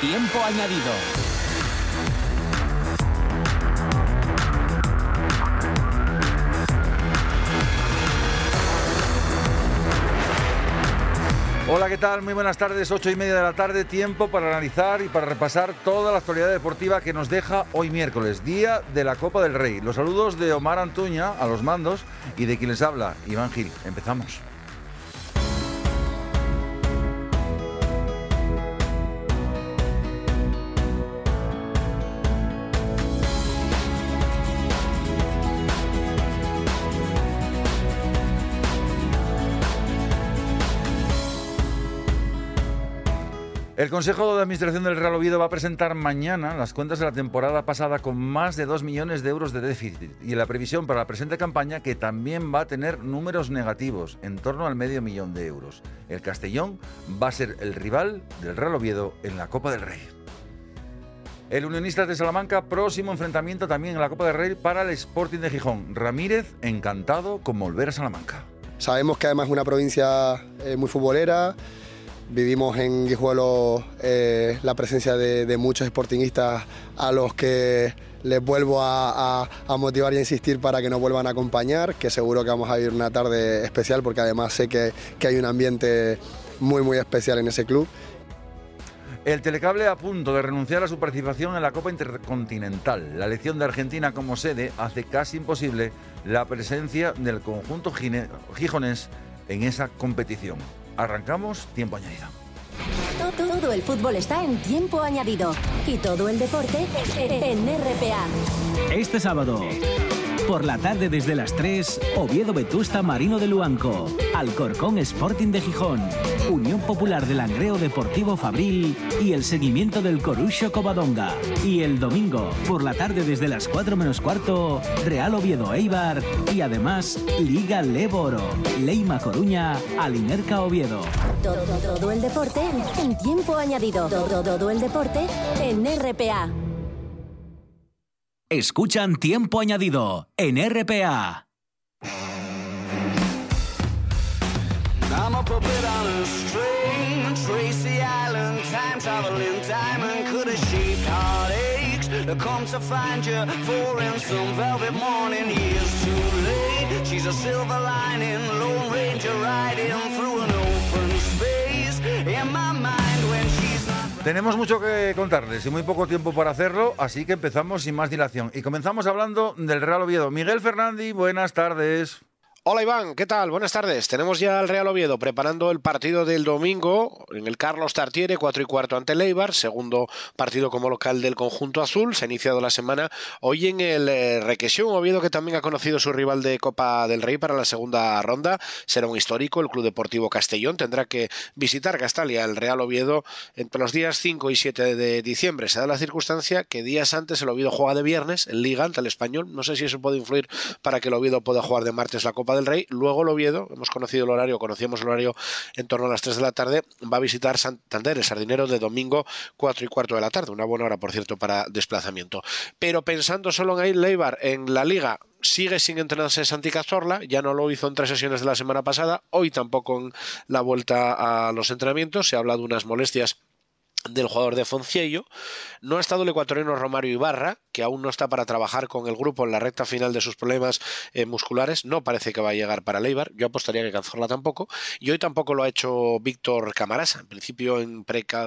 tiempo añadido. Hola, ¿qué tal? Muy buenas tardes, ocho y media de la tarde, tiempo para analizar y para repasar toda la actualidad deportiva que nos deja hoy miércoles, día de la Copa del Rey. Los saludos de Omar Antuña a los mandos y de quien les habla, Iván Gil. Empezamos. El Consejo de Administración del Real Oviedo va a presentar mañana las cuentas de la temporada pasada con más de 2 millones de euros de déficit y la previsión para la presente campaña que también va a tener números negativos, en torno al medio millón de euros. El Castellón va a ser el rival del Real Oviedo en la Copa del Rey. El Unionista de Salamanca, próximo enfrentamiento también en la Copa del Rey para el Sporting de Gijón. Ramírez, encantado con volver a Salamanca. Sabemos que además es una provincia eh, muy futbolera, Vivimos en Guijuelo eh, la presencia de, muchos sportingistas a los que les vuelvo a, motivar y a insistir para que nos vuelvan a acompañar, que seguro que vamos a vivir una tarde especial porque además sé que, que hay un ambiente muy muy especial en ese club. El Telecable a punto de renunciar a su participación en la Copa Intercontinental. La elección de Argentina como sede hace casi imposible la presencia del conjunto gijonés en esa competición. Arrancamos tiempo añadido. Todo el fútbol está en tiempo añadido y todo el deporte en RPA. Este sábado, por la tarde desde las 3, Oviedo Vetusta Marino de Luanco, Alcorcón Sporting de Gijón, Unión Popular del Langreo Deportivo Fabril y el seguimiento del Corucho Covadonga. Y el domingo, por la tarde desde las 4 menos cuarto, Real Oviedo Eibar y además Liga Leboro, Leima Coruña, Alinerca Oviedo. Todo, todo el deporte en tiempo añadido. Todo, todo el deporte en RPA. Escuchan Tiempo Añadido en RPA. I'm a puppet on a string, Tracy Island, time traveling diamond, could have shaped heartaches. Come to find you for in some velvet morning, years too late. She's a silver lining, Lone Ranger riding through an Tenemos mucho que contarles y muy poco tiempo para hacerlo, así que empezamos sin más dilación. Y comenzamos hablando del Real Oviedo. Miguel Fernández, buenas tardes. Hola Iván, ¿qué tal? Buenas tardes. Tenemos ya al Real Oviedo preparando el partido del domingo en el Carlos Tartiere, 4 y cuarto ante Leibar, segundo partido como local del conjunto azul. Se ha iniciado la semana hoy en el eh, Requesión, Oviedo que también ha conocido su rival de Copa del Rey para la segunda ronda. Será un histórico, el Club Deportivo Castellón tendrá que visitar Castalia, el Real Oviedo, entre los días 5 y 7 de diciembre. Se da la circunstancia que días antes el Oviedo juega de viernes en Liga ante el Español. No sé si eso puede influir para que el Oviedo pueda jugar de martes la Copa Rey. Luego el Oviedo, hemos conocido el horario, conocíamos el horario en torno a las 3 de la tarde, va a visitar Santander, el Sardinero, de domingo 4 y cuarto de la tarde. Una buena hora, por cierto, para desplazamiento. Pero pensando solo en Leibar, en la Liga, sigue sin entrenarse Santi Cazorla, ya no lo hizo en tres sesiones de la semana pasada, hoy tampoco en la vuelta a los entrenamientos, se ha hablado de unas molestias del jugador de Fonciello. No ha estado el ecuatoriano Romario Ibarra, que aún no está para trabajar con el grupo en la recta final de sus problemas eh, musculares. No parece que va a llegar para Leibar. Yo apostaría que Cazorla tampoco. Y hoy tampoco lo ha hecho Víctor Camarasa. En principio, en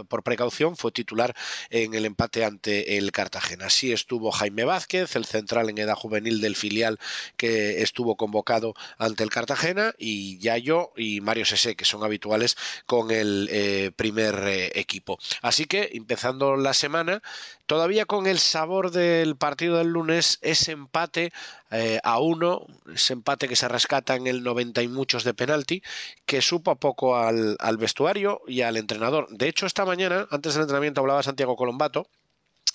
por precaución, fue titular en el empate ante el Cartagena. Así estuvo Jaime Vázquez, el central en edad juvenil del filial que estuvo convocado ante el Cartagena, y Yayo y Mario Sese, que son habituales con el eh, primer eh, equipo. Así que, empezando la semana, todavía con el sabor del partido del lunes, ese empate eh, a uno, ese empate que se rescata en el 90 y muchos de penalti, que supo a poco al, vestuario y al entrenador. De hecho, esta mañana, antes del entrenamiento, hablaba Santiago Colombato,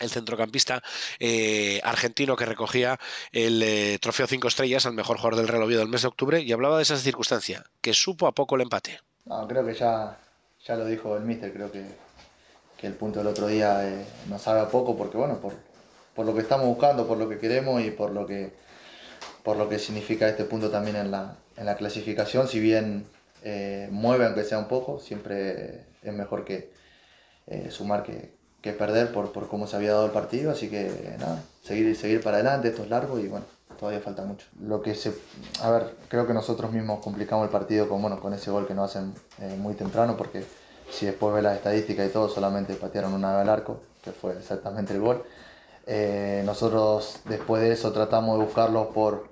el centrocampista eh, argentino que recogía el eh, trofeo cinco estrellas al mejor jugador del Real del mes de octubre y hablaba de esa circunstancia, que supo a poco el empate. creo que ya, ya lo dijo el míster, creo que que el punto del otro día eh, nos salga poco, porque bueno, por, por, lo que estamos buscando, por lo que queremos y por lo que, por lo que significa este punto también en la, en la clasificación, si bien eh, mueve aunque sea un poco, siempre es mejor que eh, sumar que, que perder por, por cómo se había dado el partido, así que nada, seguir, seguir para adelante, esto es largo y bueno, todavía falta mucho. Lo que se, a ver, creo que nosotros mismos complicamos el partido con, bueno, con ese gol que nos hacen muy temprano, porque si después ve las estadísticas y todo, solamente patearon una vez al arco, que fue exactamente el gol. Eh, nosotros después de eso tratamos de buscarlos por,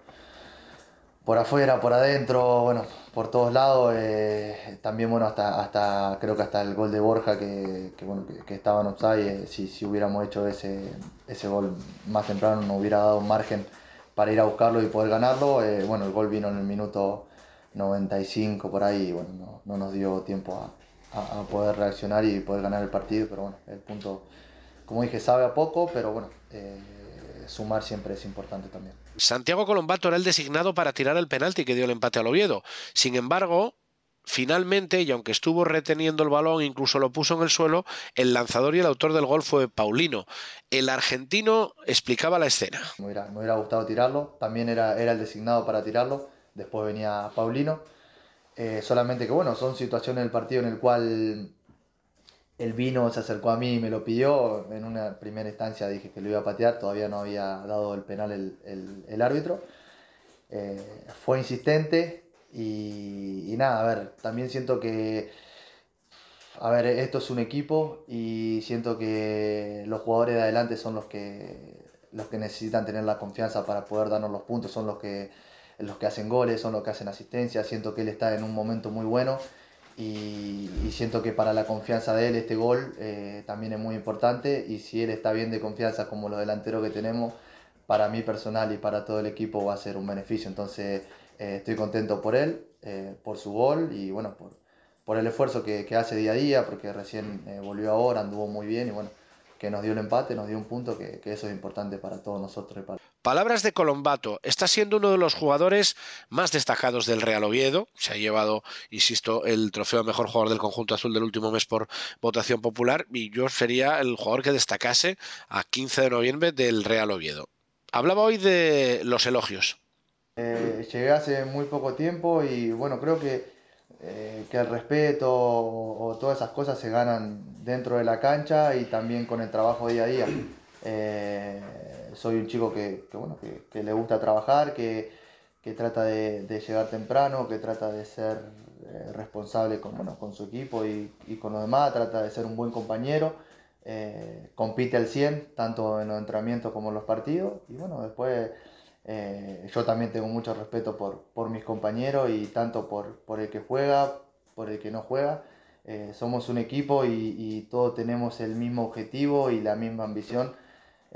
por afuera, por adentro, bueno, por todos lados. Eh, también, bueno, hasta, hasta creo que hasta el gol de Borja, que, que bueno, que, estaba en offside, si, si hubiéramos hecho ese, ese gol más temprano, nos hubiera dado margen para ir a buscarlo y poder ganarlo. Eh, bueno, el gol vino en el minuto 95 por ahí, y bueno, no, nos dio tiempo a, poder reaccionar y poder ganar el partido, pero bueno, el punto, como dije, sabe a poco, pero bueno, eh, sumar siempre es importante también. Santiago Colombato era el designado para tirar el penalti que dio el empate al Oviedo. Sin embargo, Finalmente, y aunque estuvo reteniendo el balón, incluso lo puso en el suelo, el lanzador y el autor del gol fue Paulino. El argentino explicaba la escena. Me hubiera, me hubiera gustado tirarlo, también era, era, el designado para tirarlo, después venía Paulino. Eh, solamente que bueno, son situaciones del partido en el cual el vino se acercó a mí y me lo pidió. En una primera instancia dije que lo iba a patear, todavía no había dado el penal el, árbitro. Eh, fue insistente, y, nada, a ver, también siento que, a ver, esto es un equipo y siento que los jugadores de adelante son los que, los que necesitan tener la confianza para poder darnos los puntos, son los que, los que hacen goles, son los que hacen asistencia, siento que él está en un momento muy bueno y, siento que para la confianza de él este gol eh, también es muy importante y si él está bien de confianza como los delanteros que tenemos, para mí personal y para todo el equipo va a ser un beneficio. Entonces eh, estoy contento por él, eh, por su gol y bueno, por, por el esfuerzo que, hace día a día, porque recién volvió ahora, anduvo muy bien y bueno, que nos dio el empate, nos dio un punto, que, que eso es importante para todos nosotros. Palabras de Colombato. Está siendo uno de los jugadores más destacados del Real Oviedo. Se ha llevado, insisto, el trofeo a mejor jugador del conjunto azul del último mes por votación popular y yo sería el jugador que destacase a 15 de noviembre del Real Oviedo. Hablaba hoy de los elogios. Eh, llegué hace muy poco tiempo y bueno, creo que, eh, que el respeto o, todas esas cosas se ganan dentro de la cancha y también con el trabajo día a día. Eh, soy un chico que, bueno, que, le gusta trabajar, que, trata de, llegar temprano, que trata de ser responsable con, bueno, con su equipo y, y, con los demás, trata de ser un buen compañero. compite al 100, tanto en los entrenamientos como en los partidos. Y bueno, después eh, yo también tengo mucho respeto por, por mis compañeros y tanto por, por, el que juega, por el que no juega. Eh, somos un equipo y, todos tenemos el mismo objetivo y la misma ambición.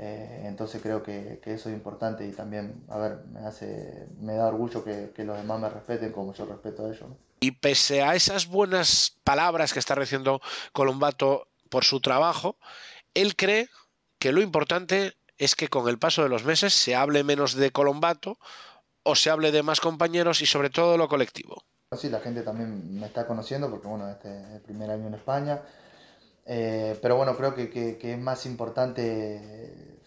Eh, entonces creo que, que, eso es importante y también, a ver, me, hace, me da orgullo que, que los demás me respeten como yo respeto a ellos. Y pese a esas buenas palabras que está recibiendo Colombato por su trabajo, él cree que lo importante es que con el paso de los meses se hable menos de Colombato o se hable de más compañeros y sobre todo lo colectivo. Sí, la gente también me está conociendo porque bueno, este es el primer año en España. Eh, pero bueno, creo que, es más importante,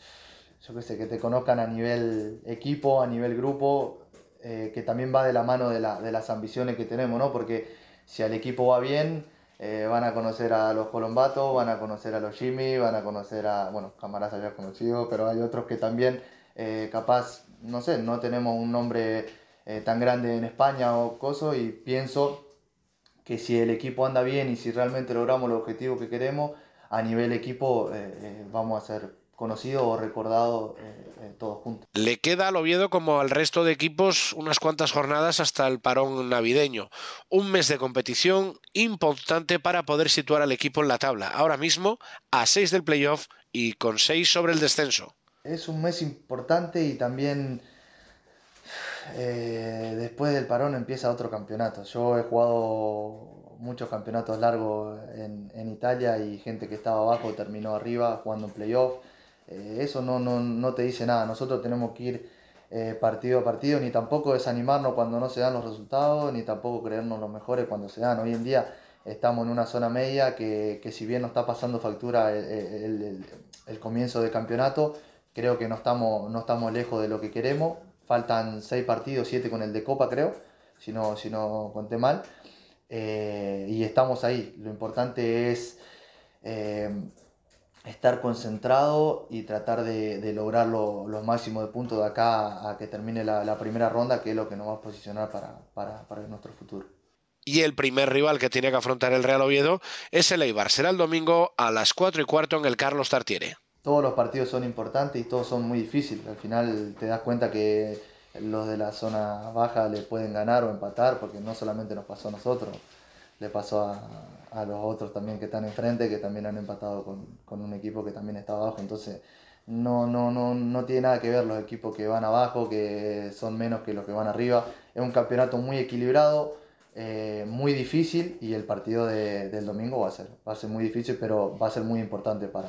yo qué sé, que te conozcan a nivel equipo, a nivel grupo, eh, que también va de la mano de, de las ambiciones que tenemos, ¿no? Porque si al equipo va bien, eh, van a conocer a los Colombatos, van a conocer a los Jimmy, van a conocer a, bueno, Camaras había conocido, pero hay otros que también, eh, capaz, no sé, no tenemos un nombre tan grande en España o coso, y pienso que si el equipo anda bien y si realmente logramos el objetivo que queremos, a nivel equipo vamos a ser conocido o recordado eh, eh, todos juntos. Le queda al Oviedo como al resto de equipos unas cuantas jornadas hasta el parón navideño. Un mes de competición importante para poder situar al equipo en la tabla. Ahora mismo a 6 del playoff y con 6 sobre el descenso. Es un mes importante y también eh, después del parón empieza otro campeonato. Yo he jugado muchos campeonatos largos en, Italia y gente que estaba abajo terminó arriba jugando en playoff eh, eso no, no, no, te dice nada. Nosotros tenemos que ir eh, partido a partido, ni tampoco desanimarnos cuando no se dan los resultados, ni tampoco creernos los mejores cuando se dan. Hoy en día estamos en una zona media que, que si bien nos está pasando factura el, el, comienzo del campeonato, creo que no estamos, no estamos lejos de lo que queremos. Faltan seis partidos, siete con el de Copa, creo, si no, si no conté mal. Eh, y estamos ahí. Lo importante es estar concentrado y tratar de, lograr los máximos de puntos de acá a que termine la, primera ronda, que es lo que nos va a posicionar para, para, para nuestro futuro y el primer rival que tiene que afrontar el Real Oviedo es el Eibar. Será el domingo a las 4 y cuarto en el Carlos Tartiere. Todos los partidos son importantes y todos son muy difíciles. Al final te das cuenta que los de la zona baja le pueden ganar o empatar, porque no solamente nos pasó a nosotros, le pasó a, los otros también que están enfrente, que también han empatado con, con un equipo que también está abajo. Entonces no, no, no, no tiene nada que ver los equipos que van abajo, que son menos que los que van arriba. Es un campeonato muy equilibrado eh, muy difícil y el partido de, del domingo va a ser, va a ser muy difícil, pero va a ser muy importante para,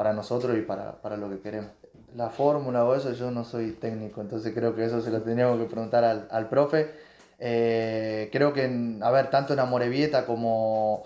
para nosotros y para, para lo que queremos. La fórmula o eso, yo no soy técnico, entonces creo que eso se lo teníamos que preguntar al, al profe. Eh, creo que, tanto en Amorebieta como,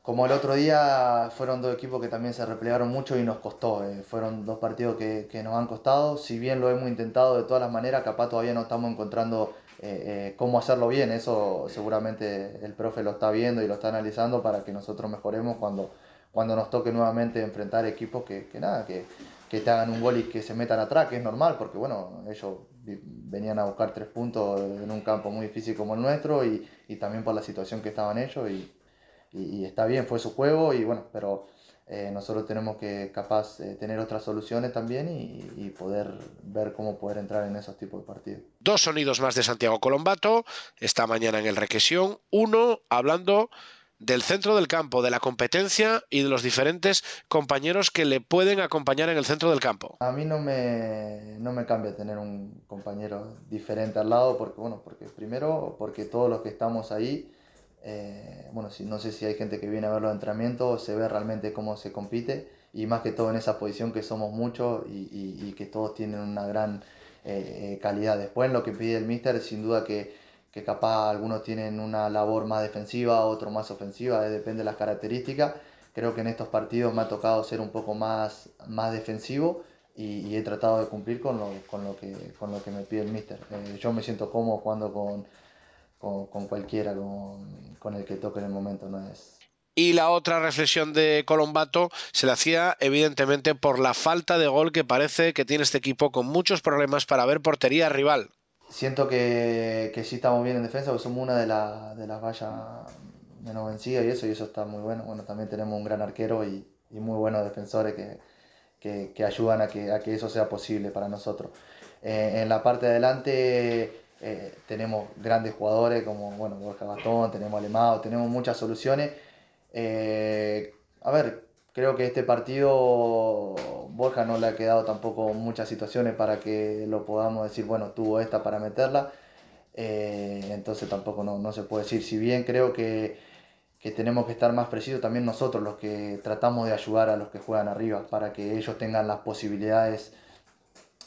como el otro día fueron dos equipos que también se replegaron mucho y nos costó. Eh, fueron dos partidos que, que, nos han costado. Si bien lo hemos intentado de todas las maneras, capaz todavía no estamos encontrando eh, cómo hacerlo bien. Eso seguramente el profe lo está viendo y lo está analizando para que nosotros mejoremos cuando, cuando nos toque nuevamente enfrentar equipos que, que nada, que, que te hagan un gol y que se metan atrás, que es normal, porque bueno, ellos venían a buscar tres puntos en un campo muy difícil como el nuestro y, y también por la situación que estaban ellos y, y, y, está bien, fue su juego y bueno, pero eh, nosotros tenemos que capaz eh, tener otras soluciones también y, poder ver cómo poder entrar en esos tipos de partidos. Dos sonidos más de Santiago Colombato esta mañana en el Requesión. Uno hablando del centro del campo, de la competencia y de los diferentes compañeros que le pueden acompañar en el centro del campo. A mí no me, no me cambia tener un compañero diferente al lado, porque bueno, porque primero, porque todos los que estamos ahí eh, bueno, si, no sé si hay gente que viene a ver los entrenamientos, se ve realmente cómo se compite y más que todo en esa posición que somos muchos y, que todos tienen una gran eh, eh, calidad. Después lo que pide el míster, sin duda que, que, capaz algunos tienen una labor más defensiva, otros más ofensiva, depende de las características. Creo que en estos partidos me ha tocado ser un poco más, más defensivo y, he tratado de cumplir con lo, con lo, que, con lo que me pide el míster. yo me siento cómodo jugando con con, cualquiera, con, el que toque en el momento, no es, y la otra reflexión de Colombato se la hacía evidentemente por la falta de gol que parece que tiene este equipo con muchos problemas para ver portería rival. Siento que, que sí estamos bien en defensa, porque somos una de, de las vallas menos vencidas y eso, y eso está muy bueno. Bueno, también tenemos un gran arquero y, muy buenos defensores que, que, ayudan a que, a que eso sea posible para nosotros. Eh, en la parte de adelante eh, tenemos grandes jugadores como bueno, Borja Bastón, tenemos Alemado, tenemos muchas soluciones. Eh, a ver, creo que este partido Borja no le ha quedado tampoco muchas situaciones para que lo podamos decir, bueno, tuvo esta para meterla. Eh, entonces tampoco no, no, se puede decir. Si bien creo que, que tenemos que estar más precisos también nosotros los que tratamos de ayudar a los que juegan arriba para que ellos tengan las posibilidades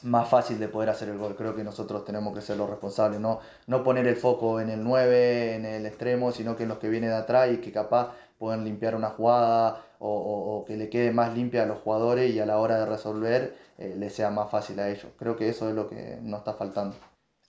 más fácil de poder hacer el gol. Creo que nosotros tenemos que ser los responsables, no, no poner el foco en el 9, en el extremo, sino que en los que vienen de atrás y que capaz pueden limpiar una jugada o, que le quede más limpia a los jugadores y a la hora de resolver eh, les sea más fácil a ellos. Creo que eso es lo que nos está faltando.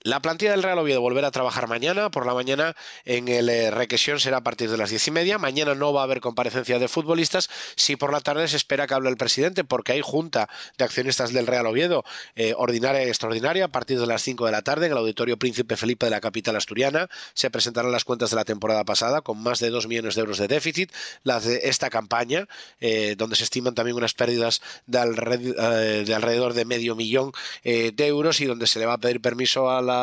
La plantilla del Real Oviedo volverá a trabajar mañana. Por la mañana en el eh, Requesión será a partir de las diez y media. Mañana no va a haber comparecencia de futbolistas. Si por la tarde se espera que hable el presidente, porque hay junta de accionistas del Real Oviedo, eh, ordinaria y extraordinaria, a partir de las 5 de la tarde en el Auditorio Príncipe Felipe de la capital asturiana. Se presentarán las cuentas de la temporada pasada, con más de 2 millones de euros de déficit. Las de esta campaña, eh, donde se estiman también unas pérdidas de, alrededor de medio millón de euros y donde se le va a pedir permiso a la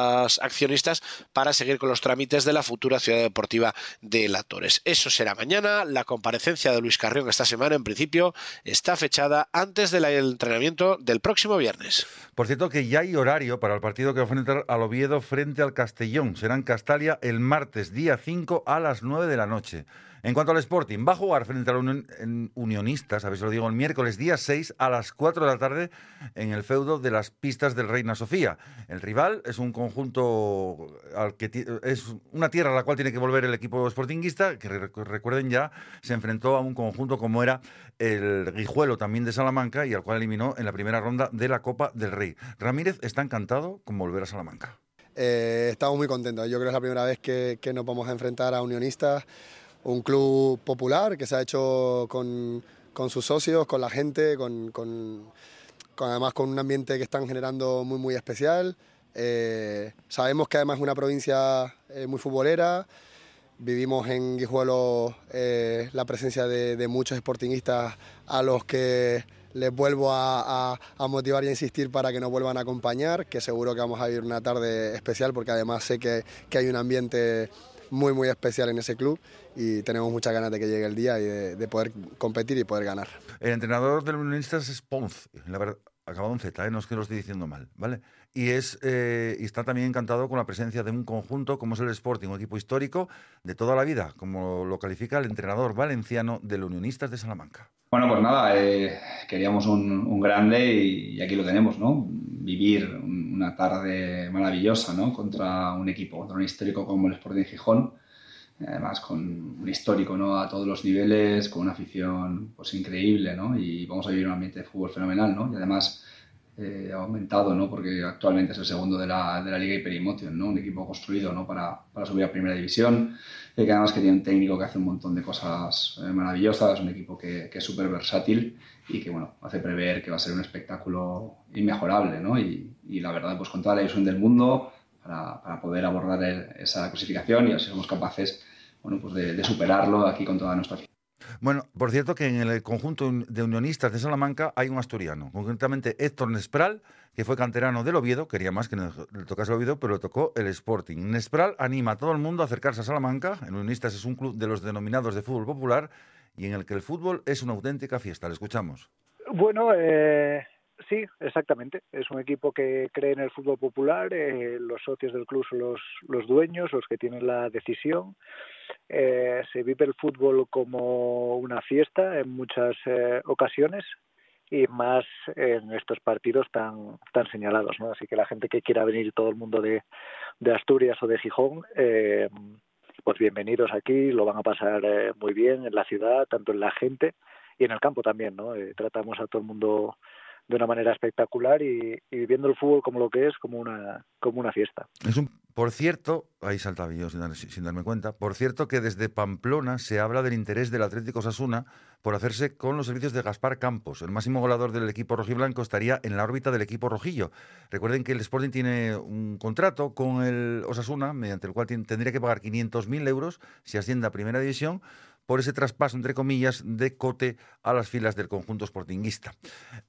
accionistas para seguir con los trámites de la futura ciudad deportiva de La Torres. Eso será mañana. La comparecencia de Luis Carrión esta semana, en principio, está fechada antes del entrenamiento del próximo viernes. Por cierto, que ya hay horario para el partido que va a enfrentar al Oviedo frente al Castellón. Será en Castalia el martes, día 5 a las 9 de la noche. En cuanto al Sporting, va a jugar frente a los Unionistas, a ver si lo digo, el miércoles día 6 a las 4 de la tarde en el feudo de las pistas del Reina Sofía. El rival es un conjunto al que es una tierra a la cual tiene que volver el equipo sportinguista, que recuerden ya, se enfrentó a un conjunto como era el Guijuelo también de Salamanca y al cual eliminó en la primera ronda de la Copa del Rey. Ramírez está encantado con volver a Salamanca. Eh, estamos muy contentos. Yo creo que es la primera vez que, nos vamos a enfrentar a unionistas un club popular que se ha hecho con, con sus socios, con la gente, con, además con un ambiente que están generando muy, muy especial. Eh, sabemos que además es una provincia eh, muy futbolera. Vivimos en Guijuelo eh, la presencia de, muchos sportingistas a los que les vuelvo a, a, motivar y a insistir para que nos vuelvan a acompañar, que seguro que vamos a vivir una tarde especial porque además sé que, que hay un ambiente muy, muy especial en ese club y tenemos muchas ganas de que llegue el día y de, poder competir y poder ganar. El entrenador del Unionistas es Ponz, la verdad, acabado en Z, ¿eh? no es que lo esté diciendo mal, ¿vale? Y, es, eh, y está también encantado con la presencia de un conjunto como es el Sporting, un equipo histórico de toda la vida, como lo califica el entrenador valenciano del Unionistas de Salamanca. Bueno, pues nada, eh, queríamos un, grande y, aquí lo tenemos, ¿no? Vivir una tarde maravillosa, ¿no? Contra un equipo, contra un histórico como el Sporting Gijón, además con un histórico, ¿no? A todos los niveles, con una afición, pues increíble, ¿no? Y vamos a vivir un ambiente de fútbol fenomenal, ¿no? Y además eh, ha aumentado, ¿no? Porque actualmente es el segundo de la, de la Liga Hyperimotion, ¿no? Un equipo construido, ¿no? Para, para subir a Primera División y que además que tiene un técnico que hace un montón de cosas eh, maravillosas, un equipo que, que es súper versátil y que, bueno, hace prever que va a ser un espectáculo inmejorable, ¿no? Y, y la verdad, pues con toda la ilusión del mundo para, para poder abordar esa clasificación y así somos capaces, bueno, pues de, de superarlo aquí con toda nuestra bueno, por cierto que en el conjunto de unionistas de Salamanca hay un asturiano, concretamente Héctor Nespral, que fue canterano del Oviedo, quería más que le tocase el Oviedo, pero le tocó el Sporting. Nespral anima a todo el mundo a acercarse a Salamanca. El Unionistas es un club de los denominados de fútbol popular y en el que el fútbol es una auténtica fiesta. Le escuchamos. Bueno, eh, sí, exactamente. Es un equipo que cree en el fútbol popular. Eh, los socios del club son los, los dueños, los que tienen la decisión. Eh, se vive el fútbol como una fiesta en muchas eh, ocasiones y más en estos partidos tan tan señalados, ¿no? Así que la gente que quiera venir, todo el mundo de, de Asturias o de Gijón, eh, pues bienvenidos aquí, lo van a pasar eh, muy bien en la ciudad, tanto en la gente y en el campo también, ¿no? Eh, tratamos a todo el mundo de una manera espectacular y, y, viviendo el fútbol como lo que es, como una, como una fiesta. Es un por cierto, ahí saltaba yo sin, darme cuenta, por cierto que desde Pamplona se habla del interés del Atlético Sasuna por hacerse con los servicios de Gaspar Campos. El máximo goleador del equipo rojiblanco estaría en la órbita del equipo rojillo. Recuerden que el Sporting tiene un contrato con el Osasuna, mediante el cual tendría que pagar 500.000 euros si asciende a Primera División por ese traspaso, entre comillas, de Cote a las filas del conjunto sportinguista.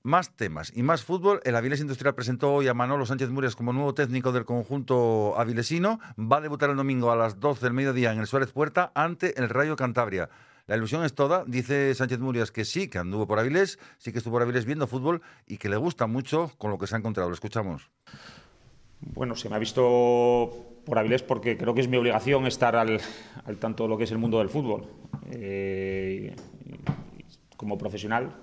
Más temas y más fútbol. El Avilés Industrial presentó hoy a Manolo Sánchez Murias como nuevo técnico del conjunto avilesino. Va a debutar el domingo a las 12 del mediodía en el Suárez Puerta ante el Rayo Cantabria. La ilusión es toda, dice Sánchez Murias que sí, que anduvo por Avilés, sí que estuvo por Avilés viendo fútbol y que le gusta mucho con lo que se ha encontrado. Lo escuchamos. Bueno, se me ha visto por Avilés porque creo que es mi obligación estar al, tanto de lo que es el mundo del fútbol. Eh, como profesional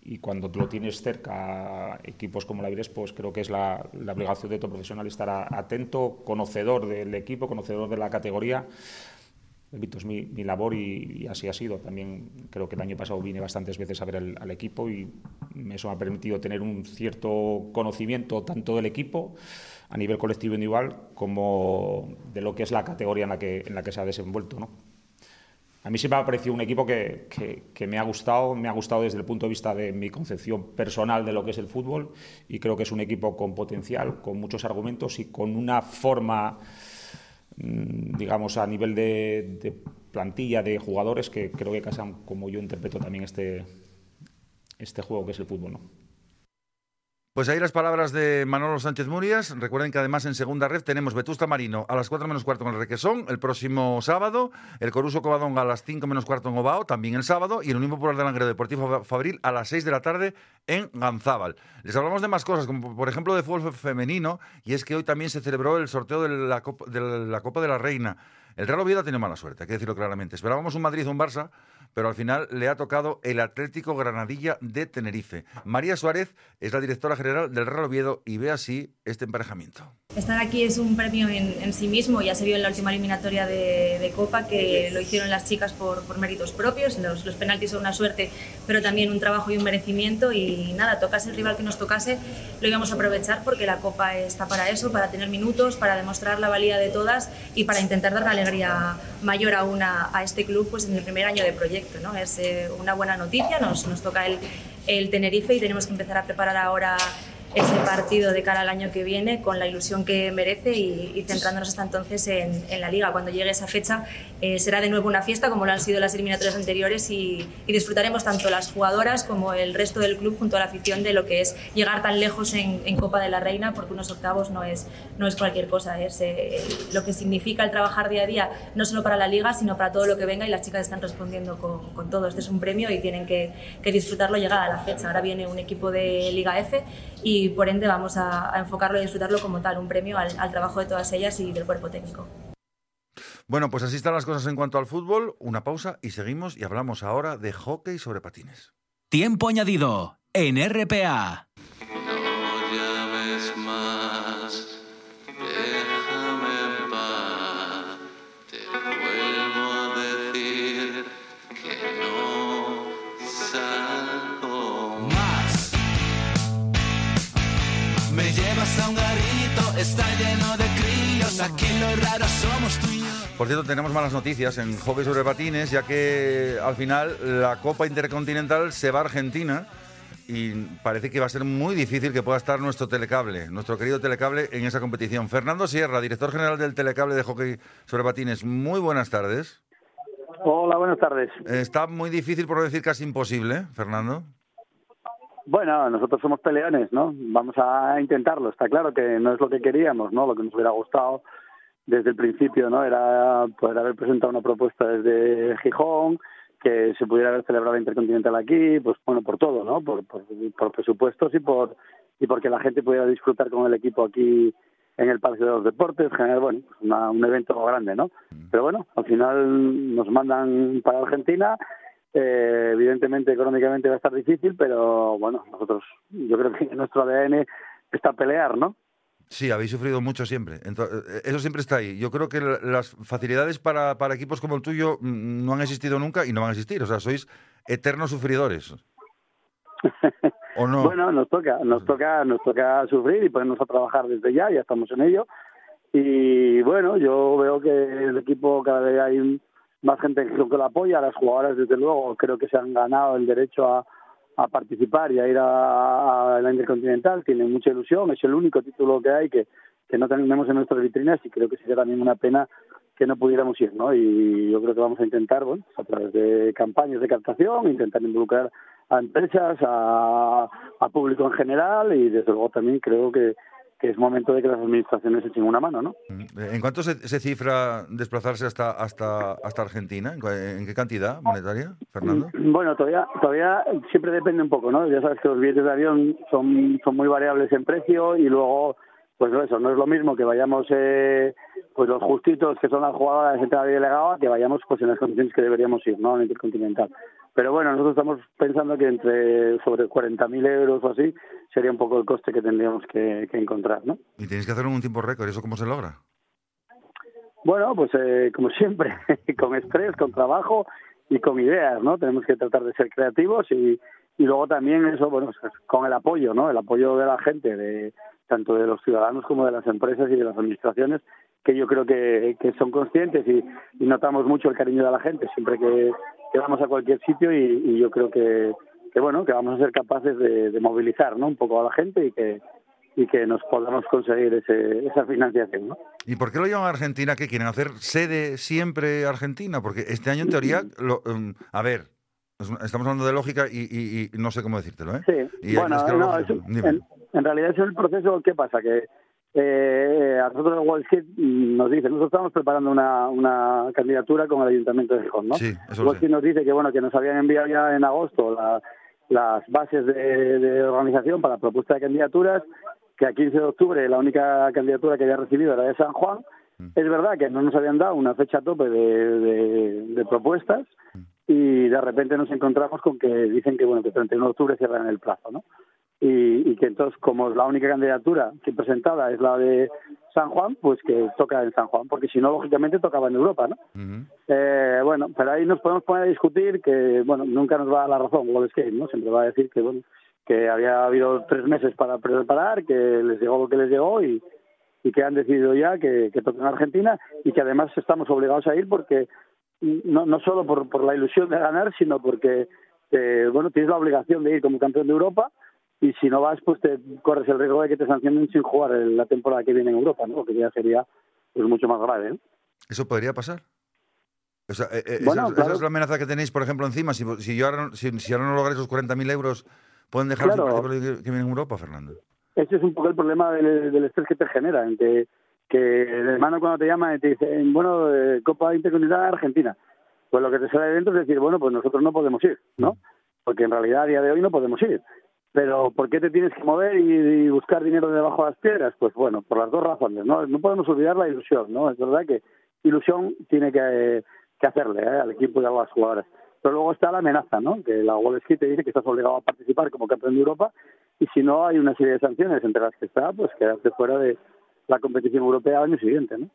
y cuando lo tienes cerca equipos como la Avilés, pues creo que es la, obligación de todo profesional estar atento, conocedor del equipo, conocedor de la categoría. Repito, es mi, labor y, así ha sido. También creo que el año pasado vine bastantes veces a ver al equipo y eso me ha permitido tener un cierto conocimiento tanto del equipo a nivel colectivo individual como de lo que es la categoría en la que, en la que se ha desenvuelto. ¿no? A mí siempre me ha parecido un equipo que, que, me ha gustado, me ha gustado desde el punto de vista de mi concepción personal de lo que es el fútbol y creo que es un equipo con potencial, con muchos argumentos y con una forma, mm, digamos, a nivel de, de plantilla de jugadores que creo que casan como yo interpreto también este, este juego que es el fútbol. ¿no? Pues ahí las palabras de Manolo Sánchez Murias. Recuerden que además en segunda red tenemos Vetusta Marino a las 4 menos cuarto en el Requesón el próximo sábado, el Coruso Covadonga a las 5 menos cuarto en Obao, también el sábado, y el Unión Popular de Langreo Deportivo Fabril a las 6 de la tarde en Ganzábal. Les hablamos de más cosas, como por ejemplo de fútbol femenino, y es que hoy también se celebró el sorteo de la Copa de la, Reina. El Real Oviedo tenido mala suerte, hay que decirlo claramente. Esperábamos un Madrid o un Barça, pero al final le ha tocado el Atlético Granadilla de Tenerife. María Suárez es la directora general del Real Oviedo y ve así este emparejamiento. Estar aquí es un premio en, en, sí mismo, ya se vio en la última eliminatoria de, de Copa que lo hicieron las chicas por, por méritos propios, los, los, penaltis son una suerte, pero también un trabajo y un merecimiento y nada, tocase el rival que nos tocase, lo íbamos a aprovechar porque la Copa está para eso, para tener minutos, para demostrar la valía de todas y para intentar dar una alegría mayor aún a, a este club pues en el primer año de proyecto. ¿no? Es eh, una buena noticia, nos, nos toca el Tenerife y tenemos que empezar a preparar ahora ese partido de cara al año que viene con la ilusión que merece y, centrándonos hasta entonces en, en, la liga. Cuando llegue esa fecha eh, será de nuevo una fiesta como lo han sido las eliminatorias anteriores y, y, disfrutaremos tanto las jugadoras como el resto del club junto a la afición de lo que es llegar tan lejos en, en Copa de la Reina porque unos octavos no es, no es cualquier cosa, es eh, lo que significa el trabajar día a día no solo para la liga sino para todo lo que venga y las chicas están respondiendo con, con todo. Este es un premio y tienen que, que disfrutarlo llegada la fecha. Ahora viene un equipo de Liga F y por ende vamos a, a enfocarlo y disfrutarlo como tal, un premio al, al trabajo de todas ellas y del cuerpo técnico. Bueno, pues así están las cosas en cuanto al fútbol. Una pausa y seguimos y hablamos ahora de hockey sobre patines. Tiempo añadido en RPA. No llames más, críos. Aquí lo raro somos tú y yo. Por cierto, tenemos malas noticias en hockey sobre patines, ya que al final la Copa Intercontinental se va a Argentina y parece que va a ser muy difícil que pueda estar nuestro telecable, nuestro querido telecable en esa competición. Fernando Sierra, director general del telecable de hockey sobre patines, muy buenas tardes. Hola, buenas tardes. Está muy difícil, por decir casi imposible, Fernando. Bueno, nosotros somos peleones, ¿no? Vamos a intentarlo. Está claro que no es lo que queríamos, ¿no? Lo que nos hubiera gustado desde el principio, ¿no? Era poder haber presentado una propuesta desde Gijón, que se pudiera haber celebrado la Intercontinental aquí, pues bueno, por todo, ¿no? Por, por, por presupuestos y por y porque la gente pudiera disfrutar con el equipo aquí en el Palacio de los Deportes, generar, bueno, pues una, un evento grande, ¿no? Pero bueno, al final nos mandan para Argentina, eh, evidentemente económicamente va a estar difícil, pero bueno, nosotros, yo creo que nuestro ADN está a pelear, ¿no? Sí, habéis sufrido mucho siempre. Entonces, eso siempre está ahí. Yo creo que las facilidades para, para equipos como el tuyo no han existido nunca y no van a existir. O sea, sois eternos sufridores. ¿O no? bueno, nos toca, nos toca, nos toca sufrir y ponernos a trabajar desde ya, ya estamos en ello. Y bueno, yo veo que el equipo cada vez hay más gente que lo apoya, las jugadoras desde luego creo que se han ganado el derecho a, participar y a ir a, la Intercontinental, tienen mucha ilusión, es el único título que hay que, que no tenemos en nuestras vitrinas y creo que sería también una pena que no pudiéramos ir, ¿no? Y yo creo que vamos a intentar, bueno, a través de campañas de captación, intentar involucrar a empresas, a, a público en general y desde luego también creo que, que es momento de que las administraciones echen una mano, ¿no? ¿En cuánto se, se cifra desplazarse hasta hasta hasta Argentina? ¿En qué cantidad monetaria, Fernando? Bueno, todavía todavía siempre depende un poco, ¿no? Ya sabes que los billetes de avión son son muy variables en precio y luego pues eso, no es lo mismo que vayamos eh, pues los justitos que son las jugadoras de central y delegado que vayamos pues en las condiciones que deberíamos ir, ¿no? En el intercontinental. Pero bueno, nosotros estamos pensando que entre sobre 40.000 euros o así sería un poco el coste que tendríamos que, que encontrar, ¿no? Y tenéis que hacer un tiempo récord, ¿eso cómo se logra? Bueno, pues eh, como siempre, con estrés, con trabajo y con ideas, ¿no? Tenemos que tratar de ser creativos y, y luego también eso, bueno, pues con el apoyo, ¿no? El apoyo de la gente, de tanto de los ciudadanos como de las empresas y de las administraciones, que yo creo que, que son conscientes y, y, notamos mucho el cariño de la gente siempre que, que vamos a cualquier sitio y, y yo creo que, que, bueno, que vamos a ser capaces de, de movilizar, ¿no? Un poco a la gente y que y que nos podamos conseguir ese, esa financiación. ¿no? ¿Y por qué lo llaman Argentina? ¿Qué quieren hacer sede siempre Argentina? Porque este año, en teoría, lo, um, a ver, estamos hablando de lógica y, y, y, no sé cómo decírtelo. ¿eh? Sí, y bueno, no, es, en, en, realidad es el proceso, ¿qué pasa? Que eh, a nosotros Wall Street nos dice, nosotros estamos preparando una, una candidatura con el Ayuntamiento de Gijón, ¿no? Sí, eso Wall Street nos dice que, bueno, que nos habían enviado ya en agosto la, las bases de, de organización para la propuesta de candidaturas que a 15 de octubre la única candidatura que había recibido era de San Juan. Mm. Es verdad que no nos habían dado una fecha tope de, de, de propuestas mm. y de repente nos encontramos con que dicen que bueno que el 31 de octubre cierran el plazo, ¿no? Y, y, que entonces como la única candidatura que presentada es la de San Juan, pues que toca en San Juan, porque si no lógicamente tocaba en Europa, ¿no? Uh -huh. eh, bueno, pero ahí nos podemos poner a discutir que bueno nunca nos va a dar la razón Wall ¿no? Siempre va a decir que bueno que había habido tres meses para preparar, que les llegó lo que les llegó y, y que han decidido ya que, que toquen Argentina y que además estamos obligados a ir porque no, no solo por, por la ilusión de ganar, sino porque eh, bueno tienes la obligación de ir como campeón de Europa y si no vas, pues te corres el riesgo de que te sancionen sin jugar en la temporada que viene en Europa, ¿no? Que ya sería pues mucho más grave. ¿eh? ¿Eso podría pasar? O sea, eh, eh, Bueno, esa, es- claro. esa es la amenaza que tenéis, por ejemplo, encima. Si, si, yo ahora, no- si, si ahora no lográis esos 40.000 euros, ¿pueden dejar Claro. el que, que viene en Europa, Fernando? Ese es un poco el problema del, del estrés que te genera, en que, que el hermano cuando te llama y te dice, bueno, eh, Copa Intercontinental Argentina, pues lo que te sale de dentro es decir, bueno, pues nosotros no podemos ir, ¿no? Porque en realidad a día de hoy no podemos ir. Pero ¿por qué te tienes que mover y, buscar dinero debajo de las piedras? Pues bueno, por las dos razones, ¿no? No podemos olvidar la ilusión, ¿no? Es verdad que ilusión tiene que, que hacerle ¿eh? al equipo y a las jugadoras. Pero luego está la amenaza, ¿no? Que la Wall Street te dice que estás obligado a participar como campeón de Europa y si no hay una serie de sanciones entre las que está, pues quedarte fuera de la competición europea al año siguiente, ¿no?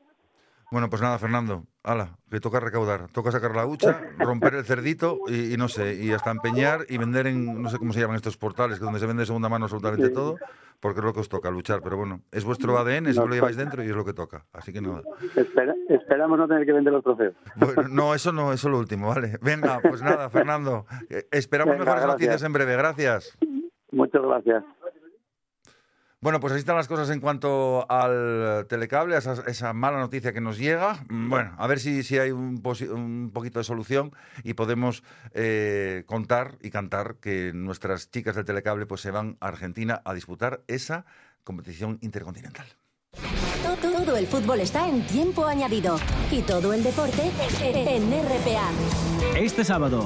Bueno, pues nada, Fernando. Hala, que toca recaudar. Toca sacar la hucha, romper el cerdito y, y no sé, y hasta empeñar y vender en, no sé cómo se llaman estos portales, que donde se vende de segunda mano absolutamente Sí. todo, porque es lo que os toca, luchar. Pero bueno, es vuestro ADN, eso Nos lo lleváis dentro y es lo que toca. Así que nada. Espera- esperamos no tener que vender los trofeos. Bueno, no, eso no, eso es lo último, ¿vale? Venga, pues nada, Fernando. eh, Esperamos Venga, mejores gracias. noticias en breve. Gracias. Muchas gracias. Bueno, pues así están las cosas en cuanto al telecable, a esa, esa mala noticia que nos llega. Mm, Bueno, a ver si, si hay un, poquito de solución y podemos eh, contar y cantar que nuestras chicas del telecable pues se van a Argentina a disputar esa competición intercontinental. Todo, todo el fútbol está en tiempo añadido. Y todo el deporte en RPA. Este sábado,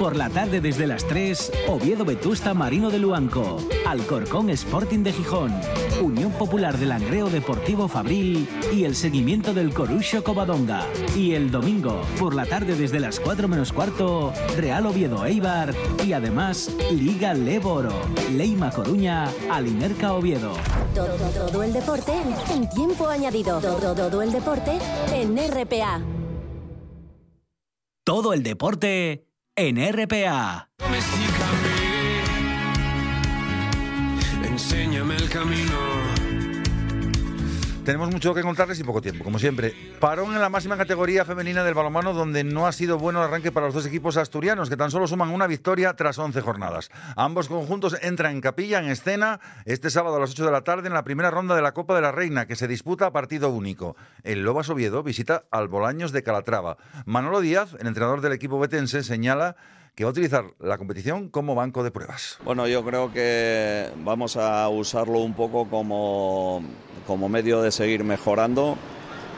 por la tarde desde las 3, Oviedo Vetusta Marino de Luanco, Alcorcón Sporting de Gijón, Unión Popular del Langreo Deportivo Fabril y el seguimiento del Corucho Covadonga. Y el domingo, por la tarde desde las 4 menos cuarto, Real Oviedo Eibar y además Liga Leboro, Leima Coruña, Alimerca Oviedo. Todo, todo el deporte en tiempo añadido. Todo, todo el deporte en RPA. Todo el deporte en RPA. Enséñame el camino. Tenemos mucho que contarles y poco tiempo, como siempre. Parón en la máxima categoría femenina del balonmano, donde no ha sido bueno el arranque para los dos equipos asturianos, que tan solo suman una victoria tras 11 jornadas. Ambos conjuntos entran en capilla, en escena, este sábado a las 8 de la tarde en la primera ronda de la Copa de la Reina, que se disputa a partido único. El Lobas Oviedo visita al Bolaños de Calatrava. Manolo Díaz, el entrenador del equipo betense, señala que va a utilizar la competición como banco de pruebas. Bueno, yo creo que vamos a usarlo un poco como, como medio de seguir mejorando.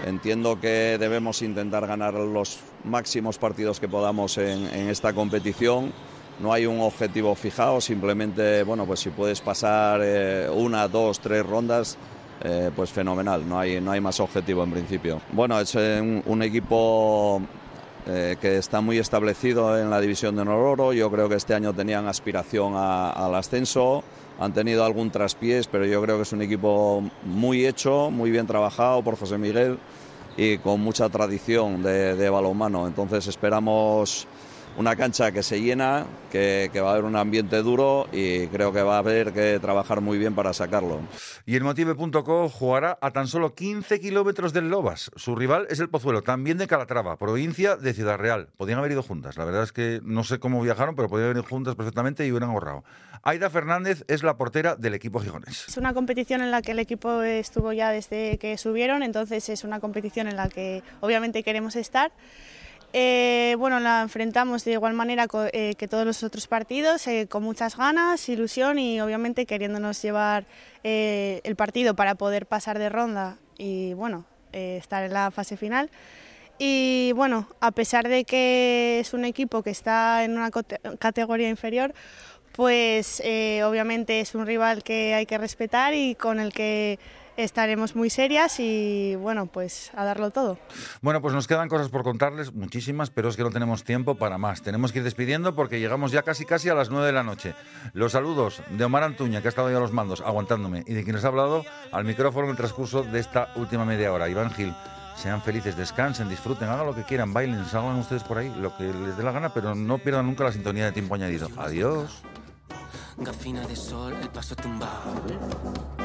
Entiendo que debemos intentar ganar los máximos partidos que podamos en, en esta competición. No hay un objetivo fijado, simplemente, bueno, pues si puedes pasar eh, una, dos, tres rondas, eh, pues fenomenal, no hay, no hay más objetivo en principio. Bueno, es eh, un, un equipo eh, que está muy establecido en la división de Nororo. Yo creo que este año tenían aspiración a- al ascenso. Han tenido algún traspiés, pero yo creo que es un equipo muy hecho, muy bien trabajado por José Miguel y con mucha tradición de, de balonmano. Entonces esperamos una cancha que se llena, que, que va a haber un ambiente duro y creo que va a haber que trabajar muy bien para sacarlo. Y el Motive.co jugará a tan solo 15 kilómetros del Lobas. Su rival es el Pozuelo, también de Calatrava, provincia de Ciudad Real. Podían haber ido juntas. La verdad es que no sé cómo viajaron, pero podían haber ido juntas perfectamente y hubieran ahorrado. Aida Fernández es la portera del equipo gijonés. Es una competición en la que el equipo estuvo ya desde que subieron, entonces es una competición en la que obviamente queremos estar. Eh, bueno, la enfrentamos de igual manera eh, que todos los otros partidos, eh, con muchas ganas, ilusión y obviamente queriéndonos llevar el partido para poder pasar de ronda y bueno, estar en la fase final. Y bueno, a pesar de que es un equipo que está en una categoría inferior, pues obviamente es un rival que hay que respetar y con el que estaremos muy serias y bueno, pues a darlo todo. Bueno, pues nos quedan cosas por contarles, muchísimas, pero es que no tenemos tiempo para más. Tenemos que ir despidiendo porque llegamos ya casi casi a las 9 de la noche. Los saludos de Omar Antuña, que ha estado ya a los mandos, aguantándome, y de quien les ha hablado al micrófono en el transcurso de esta última media hora. Iván Gil. Sean felices, descansen, disfruten, hagan lo que quieran, bailen, salgan ustedes por ahí, lo que les dé la gana, pero no pierdan nunca la sintonía de tiempo añadido. Adiós. Gafina de sol, el paso tumbado.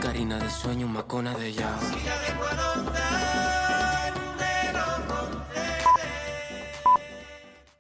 Carina de sueño, macona de ya.